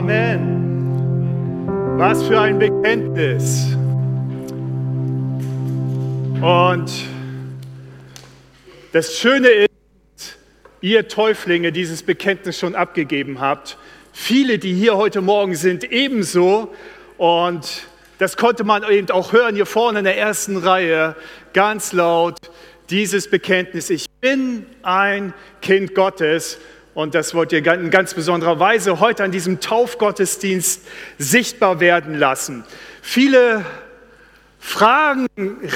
Amen. Was für ein Bekenntnis. Und das Schöne ist, ihr Täuflinge dieses Bekenntnis schon abgegeben habt. Viele, die hier heute Morgen sind, ebenso. Und das konnte man eben auch hören hier vorne in der ersten Reihe, ganz laut, dieses Bekenntnis, ich bin ein Kind Gottes. Und das wollt ihr in ganz besonderer Weise heute an diesem Taufgottesdienst sichtbar werden lassen. Viele Fragen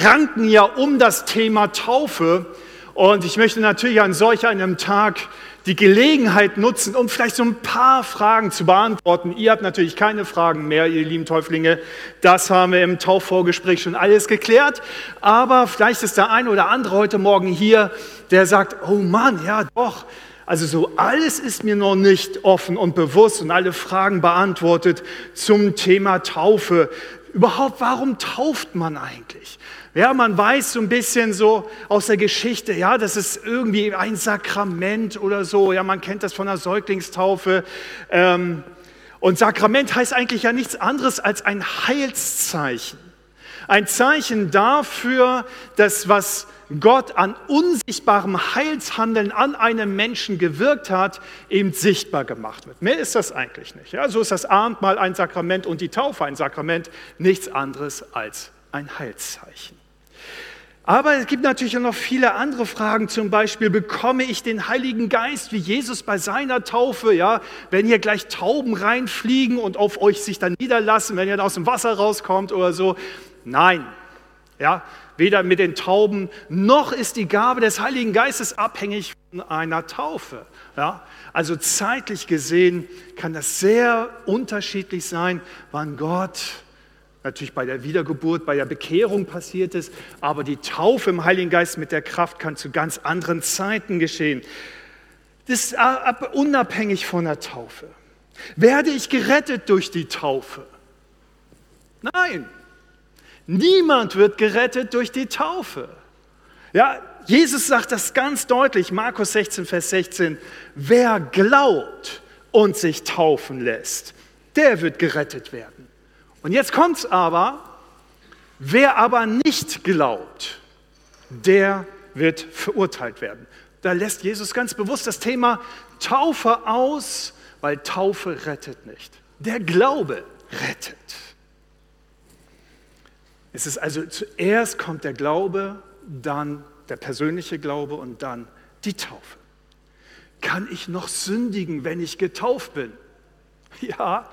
ranken ja um das Thema Taufe. Und ich möchte natürlich an solch einem Tag die Gelegenheit nutzen, um vielleicht so ein paar Fragen zu beantworten. Ihr habt natürlich keine Fragen mehr, ihr lieben Täuflinge. Das haben wir im Taufvorgespräch schon alles geklärt. Aber vielleicht ist der eine oder andere heute Morgen hier, der sagt, oh Mann, ja doch. Also so alles ist mir noch nicht offen und bewusst und alle Fragen beantwortet zum Thema Taufe. Überhaupt, warum tauft man eigentlich? Ja, man weiß so ein bisschen so aus der Geschichte, ja, das ist irgendwie ein Sakrament oder so. Ja, man kennt das von der Säuglingstaufe. Ähm, und Sakrament heißt eigentlich ja nichts anderes als ein Heilszeichen. Ein Zeichen dafür, dass was Gott an unsichtbarem Heilshandeln an einem Menschen gewirkt hat, eben sichtbar gemacht wird. Mehr ist das eigentlich nicht. Ja, so ist das Abendmahl ein Sakrament und die Taufe ein Sakrament, nichts anderes als ein Heilszeichen. Aber es gibt natürlich auch noch viele andere Fragen, zum Beispiel, bekomme ich den Heiligen Geist wie Jesus bei seiner Taufe, ja, wenn hier gleich Tauben reinfliegen und auf euch sich dann niederlassen, wenn ihr aus dem Wasser rauskommt oder so. Nein, ja, weder mit den Tauben noch ist die Gabe des Heiligen Geistes abhängig von einer Taufe. Ja, also zeitlich gesehen kann das sehr unterschiedlich sein, wann Gott natürlich bei der Wiedergeburt, bei der Bekehrung passiert ist, aber die Taufe im Heiligen Geist mit der Kraft kann zu ganz anderen Zeiten geschehen. Das ist unabhängig von der Taufe. Werde ich gerettet durch die Taufe? Nein, niemand wird gerettet durch die Taufe. Ja, Jesus sagt das ganz deutlich, Markus 16, Vers 16, wer glaubt und sich taufen lässt, der wird gerettet werden. Und jetzt kommt es aber, wer aber nicht glaubt, der wird verurteilt werden. Da lässt Jesus ganz bewusst das Thema Taufe aus, weil Taufe rettet nicht. Der Glaube rettet. Es ist also zuerst kommt der Glaube, dann der persönliche Glaube und dann die Taufe. Kann ich noch sündigen, wenn ich getauft bin? Ja,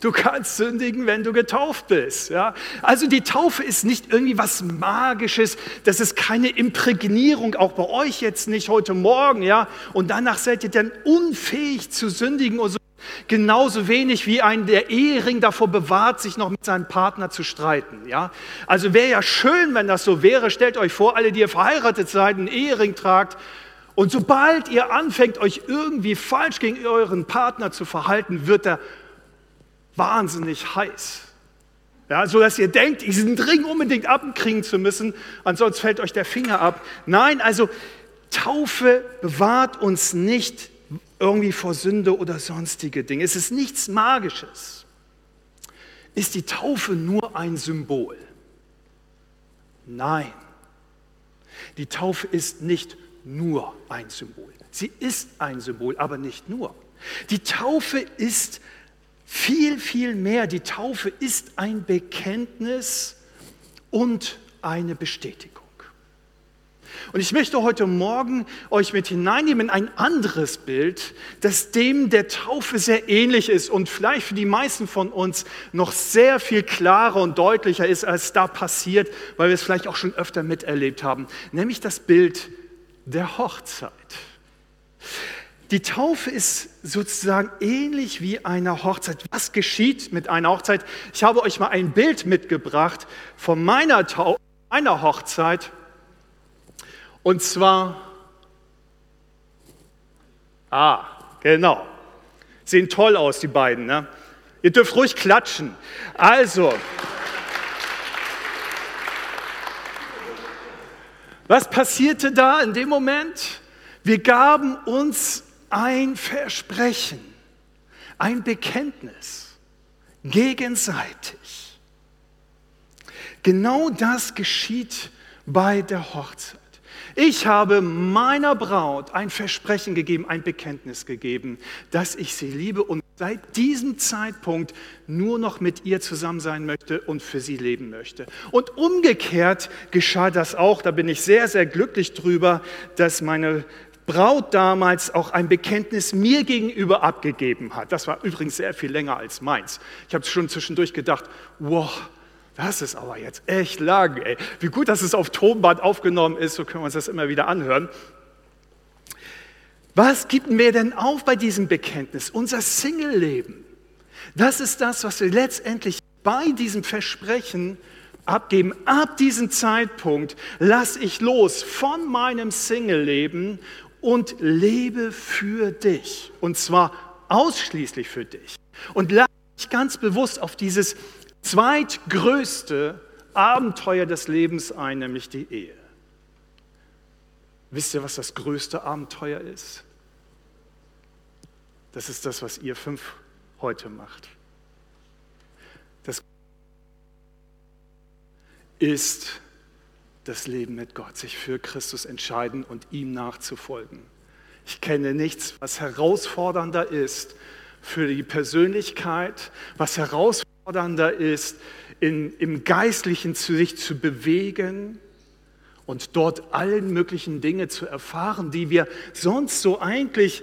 Du kannst sündigen, wenn du getauft bist. Ja? Also die Taufe ist nicht irgendwie was Magisches, das ist keine Imprägnierung, auch bei euch jetzt nicht heute Morgen. Ja? Und danach seid ihr dann unfähig zu sündigen und so. Genauso wenig wie ein der Ehering davor bewahrt, sich noch mit seinem Partner zu streiten. Ja? Also wäre ja schön, wenn das so wäre. Stellt euch vor, alle, die ihr verheiratet seid, einen Ehering tragt. Und sobald ihr anfängt, euch irgendwie falsch gegen euren Partner zu verhalten, wird er wahnsinnig heiß. Ja, so dass ihr denkt, diesen Ring unbedingt abkriegen zu müssen, ansonsten fällt euch der Finger ab. Nein, also Taufe bewahrt uns nicht irgendwie vor Sünde oder sonstige Dinge. Es ist nichts Magisches. Ist die Taufe nur ein Symbol? Nein. Die Taufe ist nicht nur ein Symbol. Sie ist ein Symbol, aber nicht nur. Die Taufe ist viel, viel mehr. Die Taufe ist ein Bekenntnis und eine Bestätigung. Und ich möchte heute Morgen euch mit hineinnehmen in ein anderes Bild, das dem der Taufe sehr ähnlich ist und vielleicht für die meisten von uns noch sehr viel klarer und deutlicher ist, als da passiert, weil wir es vielleicht auch schon öfter miterlebt haben, nämlich das Bild der Hochzeit. Die Taufe ist sozusagen ähnlich wie eine Hochzeit. Was geschieht mit einer Hochzeit? Ich habe euch mal ein Bild mitgebracht von meiner, Tau meiner Hochzeit. Und zwar, ah, genau, sehen toll aus, die beiden. Ne? Ihr dürft ruhig klatschen. Also, was passierte da in dem Moment? Wir gaben uns ein Versprechen. ein Bekenntnis, gegenseitig. Genau das geschieht bei der Hochzeit. Ich habe meiner Braut ein Versprechen gegeben, ein Bekenntnis gegeben, dass ich sie liebe und seit diesem Zeitpunkt nur noch mit ihr zusammen sein möchte und für sie leben möchte. Und umgekehrt geschah das auch, da bin ich sehr, sehr glücklich drüber, dass meine Braut damals auch ein Bekenntnis mir gegenüber abgegeben hat. Das war übrigens sehr viel länger als meins. Ich habe schon zwischendurch gedacht, wow, das ist aber jetzt echt lang. Ey. Wie gut, dass es auf Tonband aufgenommen ist, so können wir uns das immer wieder anhören. Was gibt mir denn auf bei diesem Bekenntnis? Unser Single-Leben. Das ist das, was wir letztendlich bei diesem Versprechen abgeben. Ab diesem Zeitpunkt lasse ich los von meinem Single-Leben und lebe für dich. Und zwar ausschließlich für dich. Und lasse mich ganz bewusst auf dieses zweitgrößte Abenteuer des Lebens ein, nämlich die Ehe. Wisst ihr, was das größte Abenteuer ist? Das ist das, was ihr fünf heute macht. Das ist das Leben mit Gott, sich für Christus entscheiden und ihm nachzufolgen. Ich kenne nichts, was herausfordernder ist für die Persönlichkeit, was herausfordernder herausfordernder ist, in, im Geistlichen zu sich zu bewegen und dort allen möglichen Dinge zu erfahren, die wir sonst so eigentlich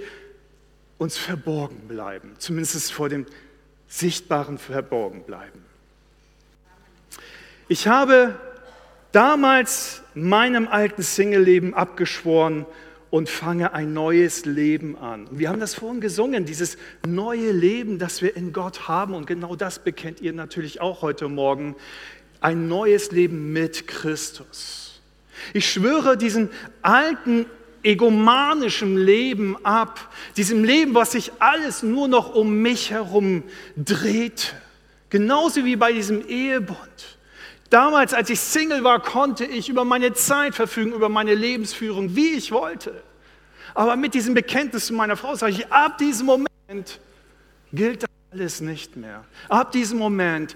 uns verborgen bleiben, zumindest vor dem Sichtbaren verborgen bleiben. Ich habe damals meinem alten Single-Leben abgeschworen, und fange ein neues Leben an. wir haben das vorhin gesungen, dieses neue Leben, das wir in Gott haben. Und genau das bekennt ihr natürlich auch heute Morgen. Ein neues Leben mit Christus. Ich schwöre diesem alten egomanischen Leben ab, diesem Leben, was sich alles nur noch um mich herum drehte. Genauso wie bei diesem Ehebund. Damals, als ich Single war, konnte ich über meine Zeit verfügen, über meine Lebensführung, wie ich wollte. Aber mit diesem Bekenntnis zu meiner Frau sage ich, ab diesem Moment gilt das alles nicht mehr. Ab diesem Moment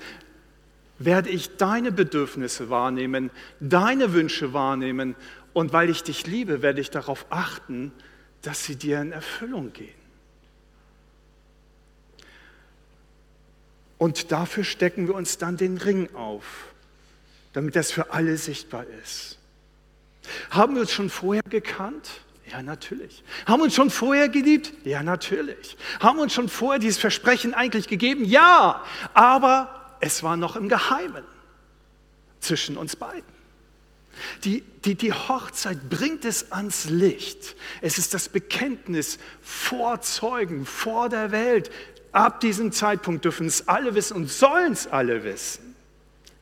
werde ich deine Bedürfnisse wahrnehmen, deine Wünsche wahrnehmen und weil ich dich liebe, werde ich darauf achten, dass sie dir in Erfüllung gehen. Und dafür stecken wir uns dann den Ring auf damit das für alle sichtbar ist. Haben wir uns schon vorher gekannt? Ja, natürlich. Haben wir uns schon vorher geliebt? Ja, natürlich. Haben wir uns schon vorher dieses Versprechen eigentlich gegeben? Ja, aber es war noch im Geheimen zwischen uns beiden. Die, die, die Hochzeit bringt es ans Licht. Es ist das Bekenntnis vor Zeugen, vor der Welt. Ab diesem Zeitpunkt dürfen es alle wissen und sollen es alle wissen.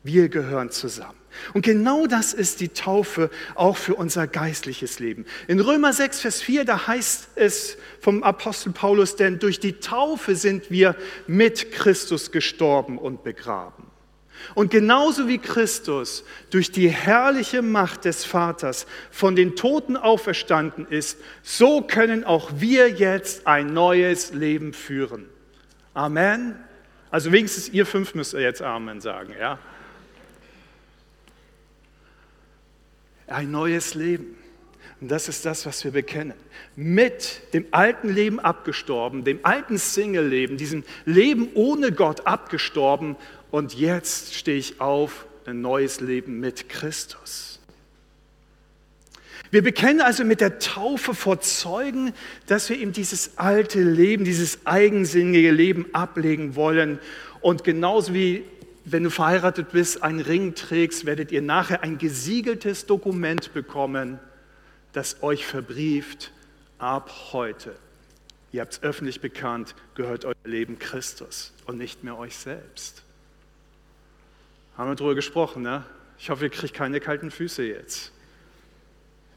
Wir gehören zusammen. Und genau das ist die Taufe auch für unser geistliches Leben. In Römer 6, Vers 4, da heißt es vom Apostel Paulus, denn durch die Taufe sind wir mit Christus gestorben und begraben. Und genauso wie Christus durch die herrliche Macht des Vaters von den Toten auferstanden ist, so können auch wir jetzt ein neues Leben führen. Amen. Also wenigstens ihr fünf müsst ihr jetzt Amen sagen, ja. Ein neues Leben. Und das ist das, was wir bekennen. Mit dem alten Leben abgestorben, dem alten Single-Leben, diesem Leben ohne Gott abgestorben. Und jetzt stehe ich auf, ein neues Leben mit Christus. Wir bekennen also mit der Taufe vor Zeugen, dass wir ihm dieses alte Leben, dieses eigensinnige Leben ablegen wollen. Und genauso wie wenn du verheiratet bist, einen Ring trägst, werdet ihr nachher ein gesiegeltes Dokument bekommen, das euch verbrieft, ab heute. Ihr habt es öffentlich bekannt, gehört euer Leben Christus und nicht mehr euch selbst. Haben wir darüber gesprochen, ne? Ich hoffe, ihr kriegt keine kalten Füße jetzt.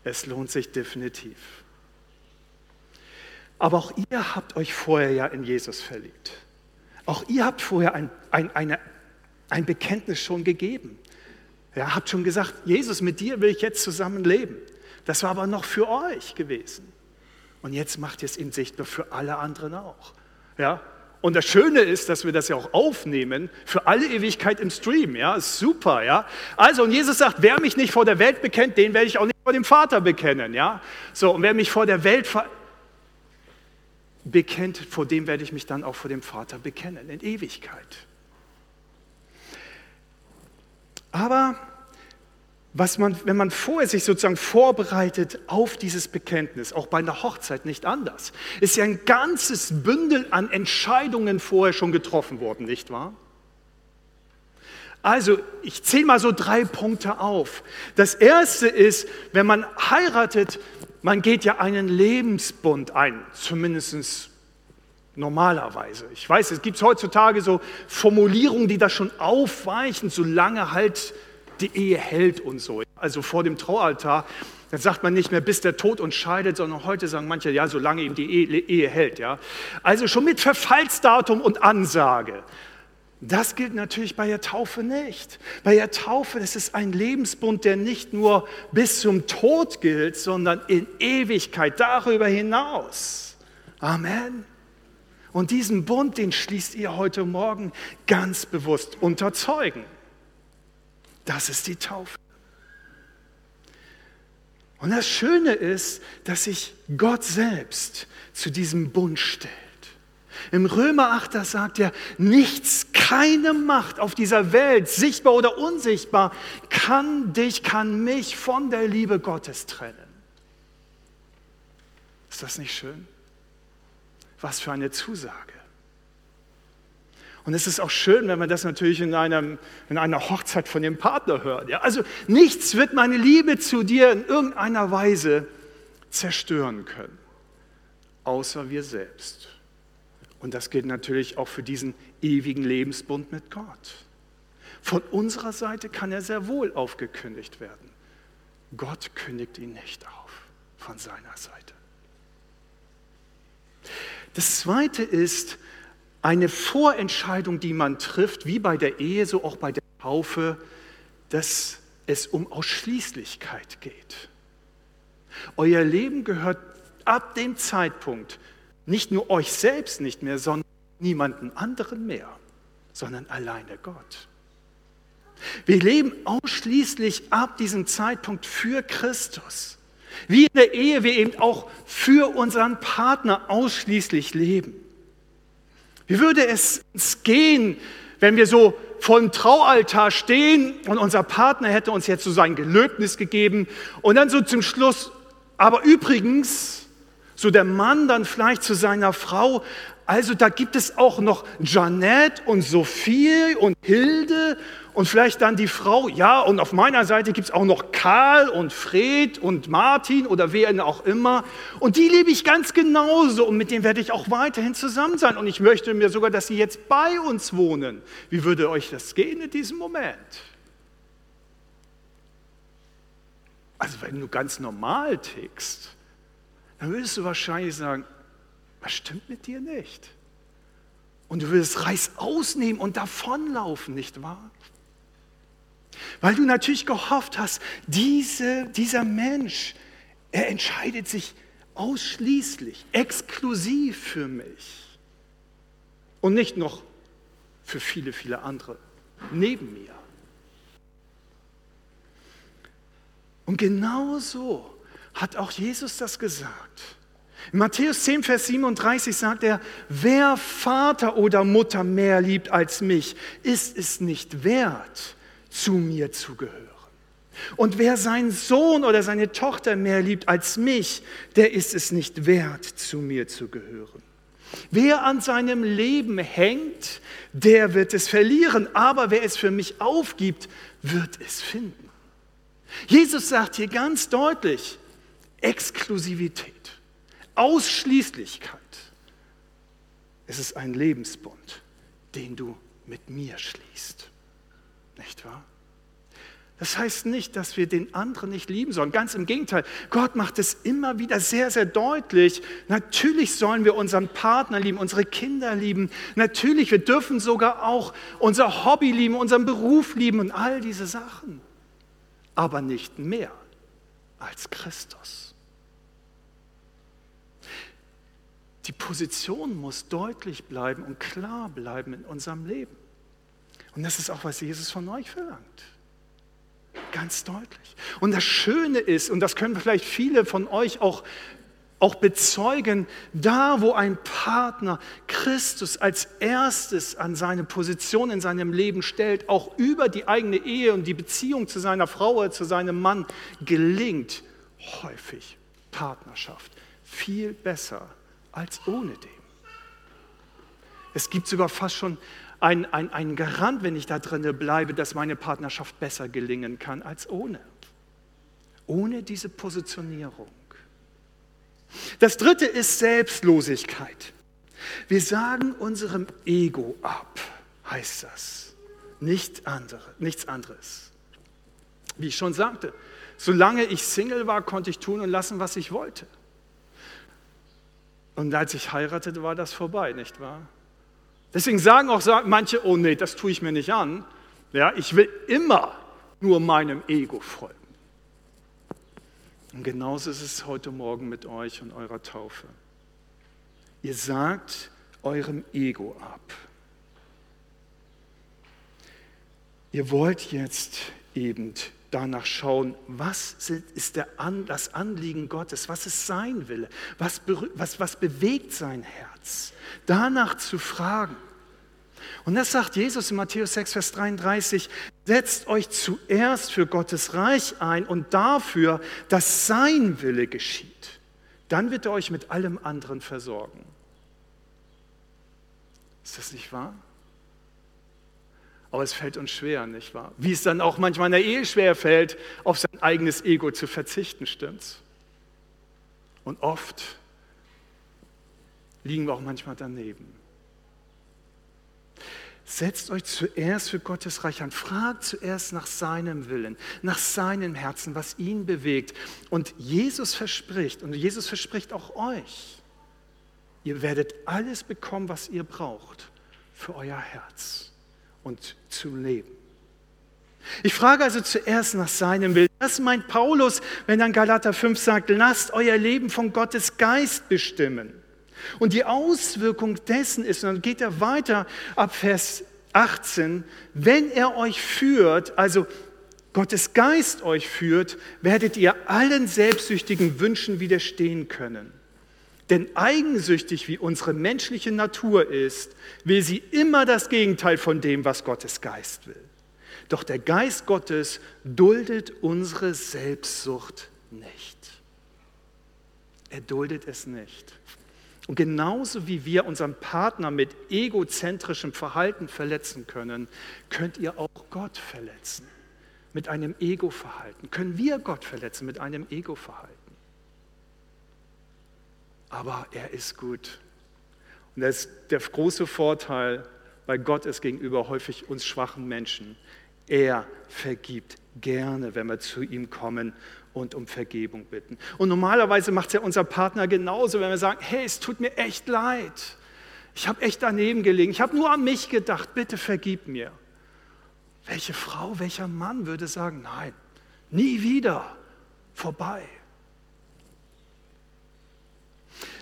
Es lohnt sich definitiv. Aber auch ihr habt euch vorher ja in Jesus verliebt. Auch ihr habt vorher ein, ein, eine ein Bekenntnis schon gegeben. Ihr habt schon gesagt, Jesus, mit dir will ich jetzt zusammen leben. Das war aber noch für euch gewesen. Und jetzt macht ihr es ihm sichtbar für alle anderen auch. Ja? Und das Schöne ist, dass wir das ja auch aufnehmen für alle Ewigkeit im Stream. Ja, ist super. Ja, also und Jesus sagt, wer mich nicht vor der Welt bekennt, den werde ich auch nicht vor dem Vater bekennen. Ja, so und wer mich vor der Welt bekennt, vor dem werde ich mich dann auch vor dem Vater bekennen in Ewigkeit. Aber was man, wenn man vorher sich sozusagen vorbereitet auf dieses Bekenntnis, auch bei einer Hochzeit nicht anders, ist ja ein ganzes Bündel an Entscheidungen vorher schon getroffen worden, nicht wahr? Also, ich zähle mal so drei Punkte auf. Das erste ist, wenn man heiratet, man geht ja einen Lebensbund ein, zumindest normalerweise. Ich weiß, es gibt heutzutage so Formulierungen, die das schon aufweichen, solange halt die Ehe hält und so. Also vor dem Traualtar, dann sagt man nicht mehr, bis der Tod uns scheidet, sondern heute sagen manche, ja, solange ihm die Ehe, Ehe hält. Ja. Also schon mit Verfallsdatum und Ansage. Das gilt natürlich bei der Taufe nicht. Bei der Taufe, das ist ein Lebensbund, der nicht nur bis zum Tod gilt, sondern in Ewigkeit darüber hinaus. Amen. Und diesen Bund, den schließt ihr heute Morgen ganz bewusst unter Zeugen. Das ist die Taufe. Und das Schöne ist, dass sich Gott selbst zu diesem Bund stellt. Im Römer 8, da sagt er, nichts, keine Macht auf dieser Welt, sichtbar oder unsichtbar, kann dich, kann mich von der Liebe Gottes trennen. Ist das nicht schön? Was für eine Zusage. Und es ist auch schön, wenn man das natürlich in, einem, in einer Hochzeit von dem Partner hört. Ja? Also nichts wird meine Liebe zu dir in irgendeiner Weise zerstören können, außer wir selbst. Und das gilt natürlich auch für diesen ewigen Lebensbund mit Gott. Von unserer Seite kann er sehr wohl aufgekündigt werden. Gott kündigt ihn nicht auf von seiner Seite. Das Zweite ist, eine Vorentscheidung, die man trifft, wie bei der Ehe, so auch bei der Taufe, dass es um Ausschließlichkeit geht. Euer Leben gehört ab dem Zeitpunkt nicht nur euch selbst nicht mehr, sondern niemanden anderen mehr, sondern alleine Gott. Wir leben ausschließlich ab diesem Zeitpunkt für Christus. Wie in der Ehe wir eben auch für unseren Partner ausschließlich leben. Wie würde es uns gehen, wenn wir so vor dem Traualtar stehen und unser Partner hätte uns jetzt so sein Gelöbnis gegeben und dann so zum Schluss, aber übrigens, so der Mann dann vielleicht zu seiner Frau, also da gibt es auch noch Janette und Sophie und Hilde und vielleicht dann die Frau, ja, und auf meiner Seite gibt es auch noch Karl und Fred und Martin oder wer auch immer. Und die liebe ich ganz genauso und mit denen werde ich auch weiterhin zusammen sein. Und ich möchte mir sogar, dass sie jetzt bei uns wohnen. Wie würde euch das gehen in diesem Moment? Also wenn du ganz normal tickst, dann würdest du wahrscheinlich sagen, was stimmt mit dir nicht? Und du würdest Reiß ausnehmen und davonlaufen, nicht wahr? Weil du natürlich gehofft hast, diese, dieser Mensch, er entscheidet sich ausschließlich, exklusiv für mich und nicht noch für viele, viele andere neben mir. Und genau so hat auch Jesus das gesagt. In Matthäus 10, Vers 37 sagt er, wer Vater oder Mutter mehr liebt als mich, ist es nicht wert, zu mir zu gehören. Und wer seinen Sohn oder seine Tochter mehr liebt als mich, der ist es nicht wert, zu mir zu gehören. Wer an seinem Leben hängt, der wird es verlieren, aber wer es für mich aufgibt, wird es finden. Jesus sagt hier ganz deutlich, Exklusivität, Ausschließlichkeit. Es ist ein Lebensbund, den du mit mir schließt. Nicht wahr? Das heißt nicht, dass wir den anderen nicht lieben sollen. Ganz im Gegenteil. Gott macht es immer wieder sehr, sehr deutlich. Natürlich sollen wir unseren Partner lieben, unsere Kinder lieben. Natürlich, wir dürfen sogar auch unser Hobby lieben, unseren Beruf lieben und all diese Sachen. Aber nicht mehr als Christus. die Position muss deutlich bleiben und klar bleiben in unserem Leben. Und das ist auch, was Jesus von euch verlangt. Ganz deutlich. Und das Schöne ist, und das können vielleicht viele von euch auch auch bezeugen, da wo ein Partner Christus als erstes an seine Position in seinem Leben stellt, auch über die eigene Ehe und die Beziehung zu seiner Frau oder zu seinem Mann, gelingt häufig Partnerschaft viel besser als ohne dem. Es gibt sogar fast schon einen, einen Garant, wenn ich da drin bleibe, dass meine Partnerschaft besser gelingen kann als ohne. Ohne diese Positionierung. Das dritte ist Selbstlosigkeit. Wir sagen unserem Ego ab, heißt das. Nicht andere, nichts anderes. Wie ich schon sagte, solange ich Single war, konnte ich tun und lassen, was ich wollte. Und als ich heiratete, war das vorbei, nicht wahr? Deswegen sagen auch manche, oh nee, das tue ich mir nicht an. Ja, ich will immer nur meinem Ego folgen. Und genauso ist es heute Morgen mit euch und eurer Taufe. Ihr sagt eurem Ego ab. Ihr wollt jetzt eben danach schauen, was ist der An, das Anliegen Gottes, was ist sein Wille, was, was, was bewegt sein Herz. Danach zu fragen. Und das sagt Jesus in Matthäus 6, Vers 33, setzt euch zuerst für Gottes Reich ein und dafür, dass sein Wille geschieht. Dann wird er euch mit allem anderen versorgen. Ist das nicht wahr? Aber es fällt uns schwer, nicht wahr? Wie es dann auch manchmal in der Ehe schwer fällt, auf sein eigenes Ego zu verzichten, stimmt's? Und oft liegen wir auch manchmal daneben. Setzt euch zuerst für Gottes Reich an. Fragt zuerst nach seinem Willen, nach seinem Herzen, was ihn bewegt. Und Jesus verspricht, und Jesus verspricht auch euch, ihr werdet alles bekommen, was ihr braucht für euer Herz und zum Leben. Ich frage also zuerst nach seinem Willen. Das meint Paulus, wenn dann Galater 5 sagt, lasst euer Leben von Gottes Geist bestimmen. Und die Auswirkung dessen ist, und dann geht er weiter ab Vers 18, wenn er euch führt, also Gottes Geist euch führt, werdet ihr allen selbstsüchtigen Wünschen widerstehen können. Denn eigensüchtig wie unsere menschliche Natur ist, will sie immer das Gegenteil von dem, was Gottes Geist will. Doch der Geist Gottes duldet unsere Selbstsucht nicht. Er duldet es nicht. Und genauso wie wir unseren Partner mit egozentrischem Verhalten verletzen können, könnt ihr auch Gott verletzen mit einem Ego-Verhalten. Können wir Gott verletzen mit einem Ego-Verhalten. Aber er ist gut. Und das ist der große Vorteil bei Gott ist gegenüber häufig uns schwachen Menschen. Er vergibt gerne, wenn wir zu ihm kommen und um Vergebung bitten. Und normalerweise macht es ja unser Partner genauso, wenn wir sagen, hey, es tut mir echt leid. Ich habe echt daneben gelegen. Ich habe nur an mich gedacht. Bitte vergib mir. Welche Frau, welcher Mann würde sagen, nein, nie wieder, vorbei.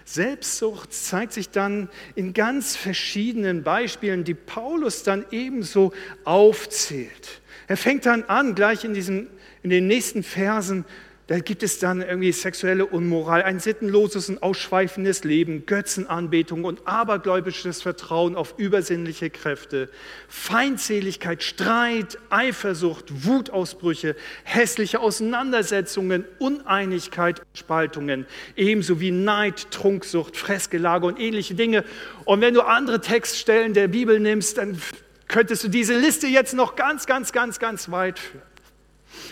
Selbstsucht zeigt sich dann in ganz verschiedenen Beispielen, die Paulus dann ebenso aufzählt. Er fängt dann an, gleich in, diesen, in den nächsten Versen, da gibt es dann irgendwie sexuelle Unmoral, ein sittenloses und ausschweifendes Leben, Götzenanbetung und abergläubisches Vertrauen auf übersinnliche Kräfte, Feindseligkeit, Streit, Eifersucht, Wutausbrüche, hässliche Auseinandersetzungen, Uneinigkeit Spaltungen, ebenso wie Neid, Trunksucht, Fressgelage und ähnliche Dinge. Und wenn du andere Textstellen der Bibel nimmst, dann könntest du diese Liste jetzt noch ganz, ganz, ganz, ganz weit führen.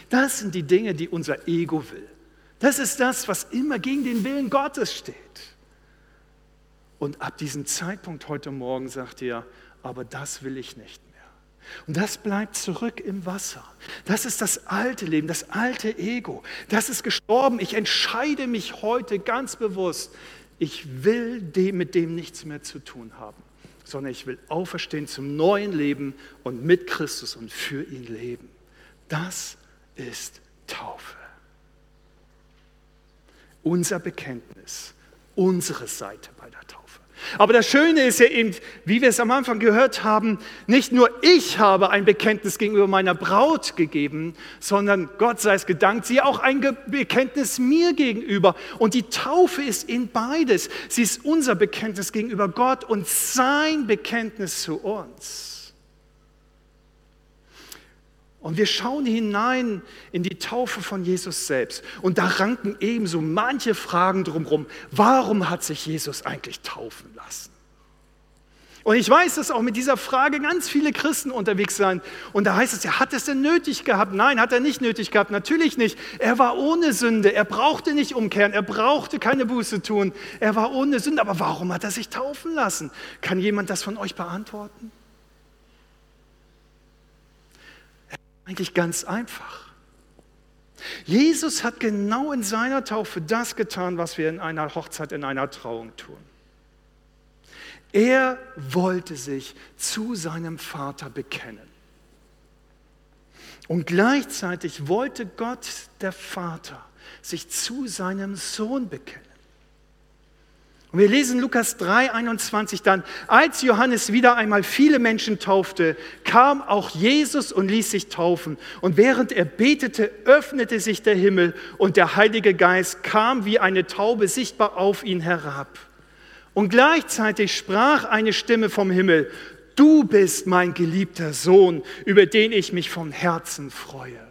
Das sind die Dinge, die unser Ego will. Das ist das, was immer gegen den Willen Gottes steht. Und ab diesem Zeitpunkt heute Morgen sagt er, aber das will ich nicht mehr. Und das bleibt zurück im Wasser. Das ist das alte Leben, das alte Ego. Das ist gestorben. Ich entscheide mich heute ganz bewusst, ich will dem, mit dem nichts mehr zu tun haben sondern ich will auferstehen zum neuen Leben und mit Christus und für ihn leben. Das ist Taufe. Unser Bekenntnis, unsere Seite bei der Taufe. Aber das Schöne ist ja eben, wie wir es am Anfang gehört haben, nicht nur ich habe ein Bekenntnis gegenüber meiner Braut gegeben, sondern Gott sei es gedankt, sie auch ein Bekenntnis mir gegenüber. Und die Taufe ist in beides. Sie ist unser Bekenntnis gegenüber Gott und sein Bekenntnis zu uns. Und wir schauen hinein in die Taufe von Jesus selbst. Und da ranken ebenso manche Fragen drumherum. Warum hat sich Jesus eigentlich taufen lassen? Und ich weiß, dass auch mit dieser Frage ganz viele Christen unterwegs sind. Und da heißt es, ja, hat es denn nötig gehabt? Nein, hat er nicht nötig gehabt. Natürlich nicht. Er war ohne Sünde. Er brauchte nicht umkehren. Er brauchte keine Buße tun. Er war ohne Sünde. Aber warum hat er sich taufen lassen? Kann jemand das von euch beantworten? Eigentlich ganz einfach. Jesus hat genau in seiner Taufe das getan, was wir in einer Hochzeit, in einer Trauung tun. Er wollte sich zu seinem Vater bekennen. Und gleichzeitig wollte Gott, der Vater, sich zu seinem Sohn bekennen. Und wir lesen Lukas 3, 21 dann, als Johannes wieder einmal viele Menschen taufte, kam auch Jesus und ließ sich taufen. Und während er betete, öffnete sich der Himmel und der Heilige Geist kam wie eine Taube sichtbar auf ihn herab. Und gleichzeitig sprach eine Stimme vom Himmel, du bist mein geliebter Sohn, über den ich mich von Herzen freue.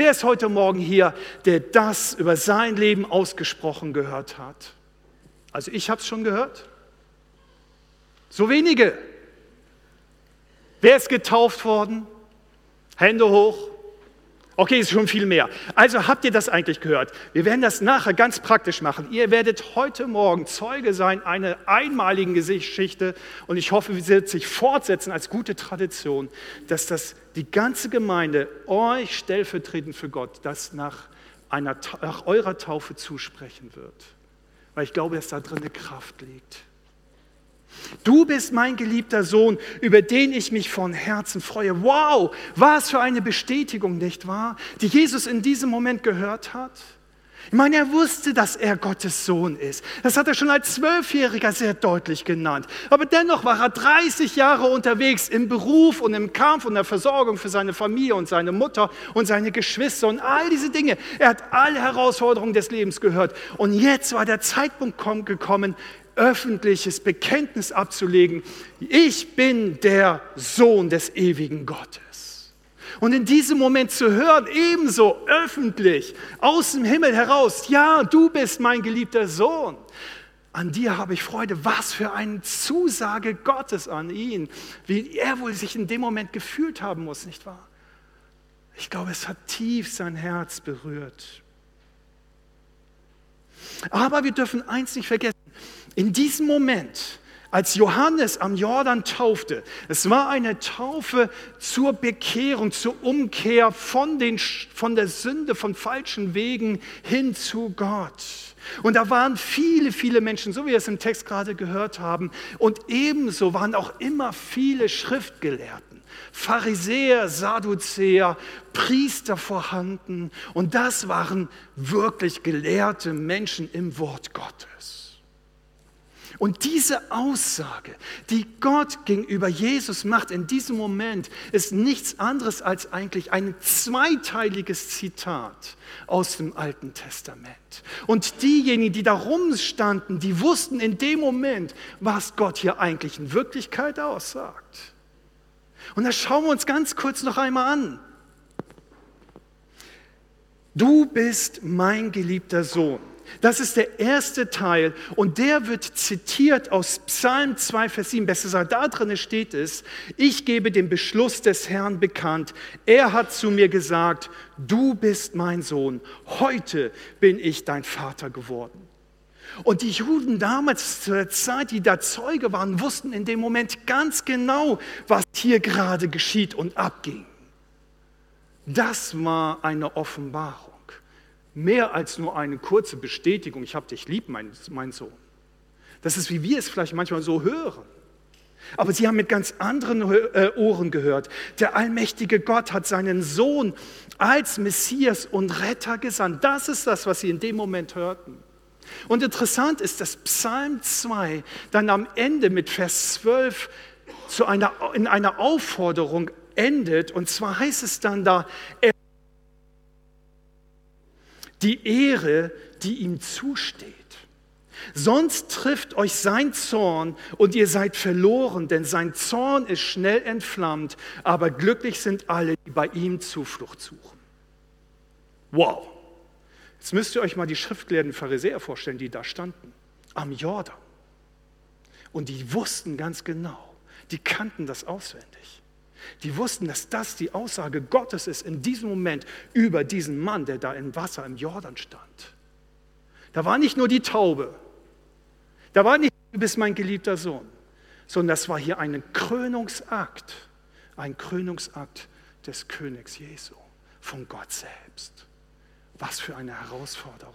Wer ist heute Morgen hier, der das über sein Leben ausgesprochen gehört hat? Also ich habe es schon gehört. So wenige. Wer ist getauft worden? Hände hoch. Okay, ist schon viel mehr. Also habt ihr das eigentlich gehört? Wir werden das nachher ganz praktisch machen. Ihr werdet heute Morgen Zeuge sein einer einmaligen Geschichte und ich hoffe, sie wird sich fortsetzen als gute Tradition, dass das die ganze Gemeinde euch stellvertretend für Gott das nach, einer, nach eurer Taufe zusprechen wird. Weil ich glaube, dass da drin eine Kraft liegt. Du bist mein geliebter Sohn, über den ich mich von Herzen freue. Wow, was für eine Bestätigung, nicht wahr? Die Jesus in diesem Moment gehört hat. Ich meine, er wusste, dass er Gottes Sohn ist. Das hat er schon als Zwölfjähriger sehr deutlich genannt. Aber dennoch war er 30 Jahre unterwegs im Beruf und im Kampf und der Versorgung für seine Familie und seine Mutter und seine Geschwister und all diese Dinge. Er hat alle Herausforderungen des Lebens gehört. Und jetzt war der Zeitpunkt gekommen, öffentliches Bekenntnis abzulegen, ich bin der Sohn des ewigen Gottes. Und in diesem Moment zu hören, ebenso öffentlich, aus dem Himmel heraus, ja, du bist mein geliebter Sohn. An dir habe ich Freude. Was für eine Zusage Gottes an ihn, wie er wohl sich in dem Moment gefühlt haben muss, nicht wahr? Ich glaube, es hat tief sein Herz berührt. Aber wir dürfen eins nicht vergessen. In diesem Moment, als Johannes am Jordan taufte, es war eine Taufe zur Bekehrung, zur Umkehr von, den, von der Sünde, von falschen Wegen hin zu Gott. Und da waren viele, viele Menschen, so wie wir es im Text gerade gehört haben. Und ebenso waren auch immer viele Schriftgelehrten, Pharisäer, Sadduzäer, Priester vorhanden. Und das waren wirklich gelehrte Menschen im Wort Gottes. Und diese Aussage, die Gott gegenüber Jesus macht in diesem Moment, ist nichts anderes als eigentlich ein zweiteiliges Zitat aus dem Alten Testament. Und diejenigen, die da rumstanden, die wussten in dem Moment, was Gott hier eigentlich in Wirklichkeit aussagt. Und das schauen wir uns ganz kurz noch einmal an. Du bist mein geliebter Sohn. Das ist der erste Teil und der wird zitiert aus Psalm 2, Vers 7. Besser gesagt, da drin steht es, ich gebe den Beschluss des Herrn bekannt. Er hat zu mir gesagt, du bist mein Sohn, heute bin ich dein Vater geworden. Und die Juden damals zur Zeit, die da Zeuge waren, wussten in dem Moment ganz genau, was hier gerade geschieht und abging. Das war eine Offenbarung mehr als nur eine kurze Bestätigung, ich habe dich lieb, mein, mein Sohn. Das ist, wie wir es vielleicht manchmal so hören. Aber sie haben mit ganz anderen äh, Ohren gehört. Der allmächtige Gott hat seinen Sohn als Messias und Retter gesandt. Das ist das, was sie in dem Moment hörten. Und interessant ist, dass Psalm 2 dann am Ende mit Vers 12 zu einer, in einer Aufforderung endet. Und zwar heißt es dann da, die Ehre, die ihm zusteht. Sonst trifft euch sein Zorn und ihr seid verloren, denn sein Zorn ist schnell entflammt, aber glücklich sind alle, die bei ihm Zuflucht suchen. Wow. Jetzt müsst ihr euch mal die schriftgelehrten Pharisäer vorstellen, die da standen, am Jordan. Und die wussten ganz genau, die kannten das auswendig. Die wussten, dass das die Aussage Gottes ist in diesem Moment über diesen Mann, der da im Wasser im Jordan stand. Da war nicht nur die Taube, da war nicht, du bist mein geliebter Sohn, sondern das war hier ein Krönungsakt, ein Krönungsakt des Königs Jesu, von Gott selbst. Was für eine Herausforderung.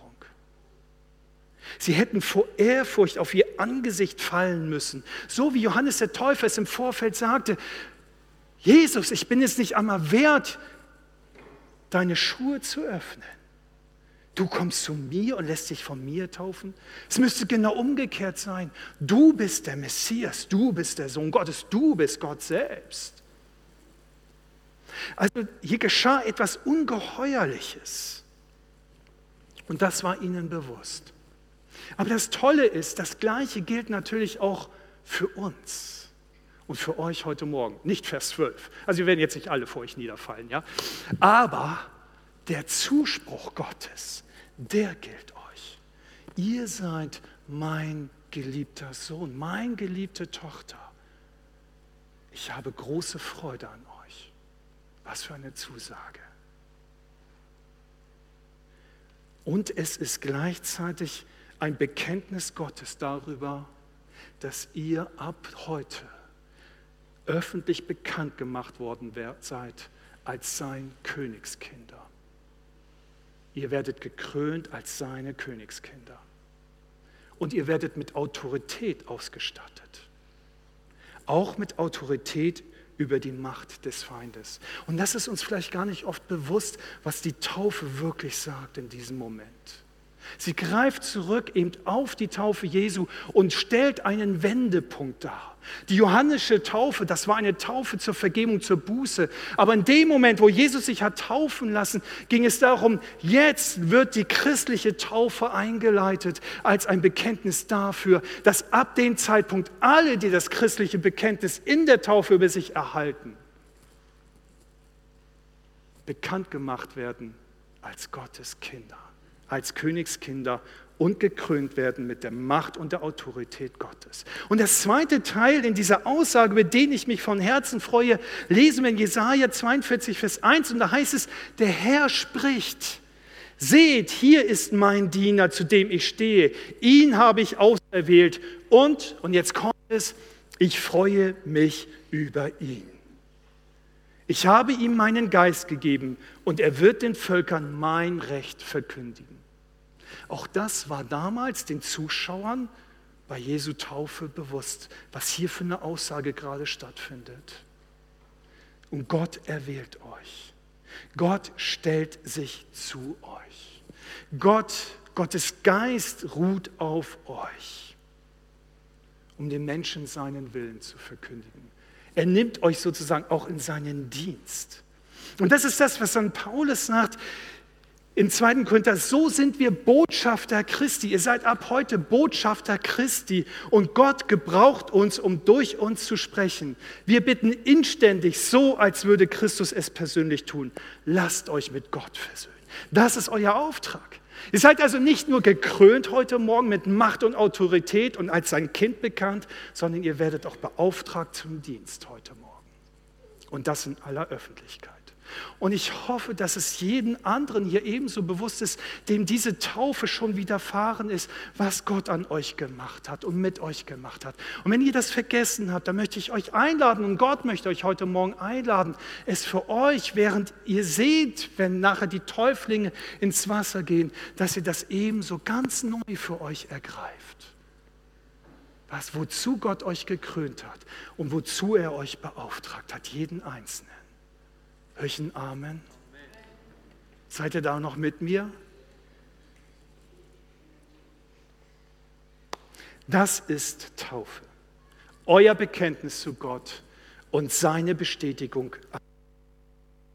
Sie hätten vor Ehrfurcht auf ihr Angesicht fallen müssen, so wie Johannes der Täufer es im Vorfeld sagte, Jesus, ich bin es nicht einmal wert, deine Schuhe zu öffnen. Du kommst zu mir und lässt dich von mir taufen? Es müsste genau umgekehrt sein. Du bist der Messias, du bist der Sohn Gottes, du bist Gott selbst. Also hier geschah etwas Ungeheuerliches. Und das war ihnen bewusst. Aber das Tolle ist, das Gleiche gilt natürlich auch für uns und für euch heute Morgen. Nicht Vers 12. Also wir werden jetzt nicht alle vor euch niederfallen, ja. Aber der Zuspruch Gottes, der gilt euch. Ihr seid mein geliebter Sohn, mein geliebte Tochter. Ich habe große Freude an euch. Was für eine Zusage. Und es ist gleichzeitig ein Bekenntnis Gottes darüber, dass ihr ab heute öffentlich bekannt gemacht worden seid als sein Königskinder. Ihr werdet gekrönt als seine Königskinder. Und ihr werdet mit Autorität ausgestattet. Auch mit Autorität über die Macht des Feindes. Und das ist uns vielleicht gar nicht oft bewusst, was die Taufe wirklich sagt in diesem Moment. Sie greift zurück eben auf die Taufe Jesu und stellt einen Wendepunkt dar. Die johannische Taufe, das war eine Taufe zur Vergebung, zur Buße. Aber in dem Moment, wo Jesus sich hat taufen lassen, ging es darum, jetzt wird die christliche Taufe eingeleitet als ein Bekenntnis dafür, dass ab dem Zeitpunkt alle, die das christliche Bekenntnis in der Taufe über sich erhalten, bekannt gemacht werden als Gottes Kinder als Königskinder und gekrönt werden mit der Macht und der Autorität Gottes. Und das zweite Teil in dieser Aussage, über den ich mich von Herzen freue, lesen wir in Jesaja 42, Vers 1 und da heißt es, der Herr spricht. Seht, hier ist mein Diener, zu dem ich stehe. Ihn habe ich auserwählt und, und jetzt kommt es, ich freue mich über ihn. Ich habe ihm meinen Geist gegeben und er wird den Völkern mein Recht verkündigen. Auch das war damals den Zuschauern bei Jesu Taufe bewusst, was hier für eine Aussage gerade stattfindet. Und Gott erwählt euch. Gott stellt sich zu euch. Gott, Gottes Geist ruht auf euch, um den Menschen seinen Willen zu verkündigen. Er nimmt euch sozusagen auch in seinen Dienst. Und das ist das, was dann Paulus sagt in 2. Korinther, so sind wir Botschafter Christi. Ihr seid ab heute Botschafter Christi und Gott gebraucht uns, um durch uns zu sprechen. Wir bitten inständig, so als würde Christus es persönlich tun. Lasst euch mit Gott versöhnen. Das ist euer Auftrag. Ihr seid also nicht nur gekrönt heute Morgen mit Macht und Autorität und als sein Kind bekannt, sondern ihr werdet auch beauftragt zum Dienst heute Morgen. Und das in aller Öffentlichkeit. Und ich hoffe, dass es jeden anderen hier ebenso bewusst ist, dem diese Taufe schon widerfahren ist, was Gott an euch gemacht hat und mit euch gemacht hat. Und wenn ihr das vergessen habt, dann möchte ich euch einladen und Gott möchte euch heute Morgen einladen, es für euch, während ihr seht, wenn nachher die Täuflinge ins Wasser gehen, dass ihr das ebenso ganz neu für euch ergreift. Was, wozu Gott euch gekrönt hat und wozu er euch beauftragt hat, jeden Einzelnen. Hör ich einen Amen? Seid ihr da noch mit mir? Das ist Taufe. Euer Bekenntnis zu Gott und seine Bestätigung.